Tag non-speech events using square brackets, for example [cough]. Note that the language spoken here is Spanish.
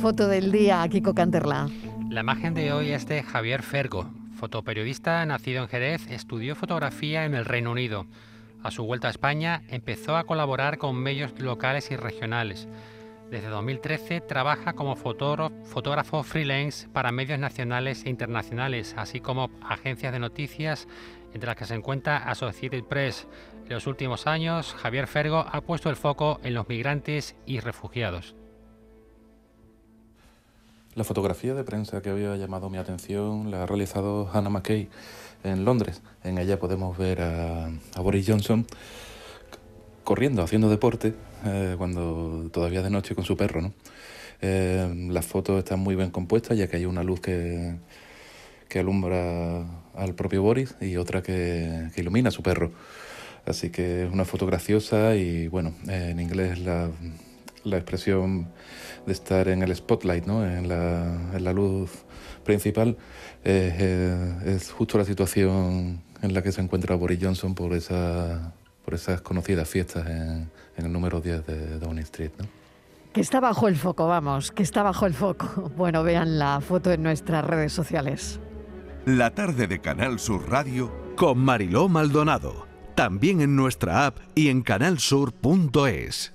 Foto del día, Kiko Canterla. La imagen de hoy es de Javier Fergo, fotoperiodista nacido en Jerez, estudió fotografía en el Reino Unido. A su vuelta a España empezó a colaborar con medios locales y regionales. Desde 2013 trabaja como fotógrafo freelance para medios nacionales e internacionales, así como agencias de noticias, entre las que se encuentra Associated Press. En los últimos años, Javier Fergo ha puesto el foco en los migrantes y refugiados. La fotografía de prensa que había llamado mi atención la ha realizado Hannah McKay en Londres. En ella podemos ver a, Boris Johnson corriendo, haciendo deporte, eh, cuando todavía de noche con su perro. ¿no? Eh, las fotos están muy bien compuestas, ya que hay una luz que, que alumbra al propio Boris y otra que, que, ilumina a su perro. Así que es una foto graciosa y bueno, en inglés la, la expresión de estar en el spotlight, ¿no? en, la, en la luz principal, eh, es justo la situación en la que se encuentra Boris Johnson por, esa, por esas conocidas fiestas en, en el número 10 de Downing Street. ¿no? Que está bajo el foco, vamos, que está bajo el foco. [laughs] Bueno, vean la foto en nuestras redes sociales. La tarde de Canal Sur Radio con Mariló Maldonado. También en nuestra app y en canalsur.es.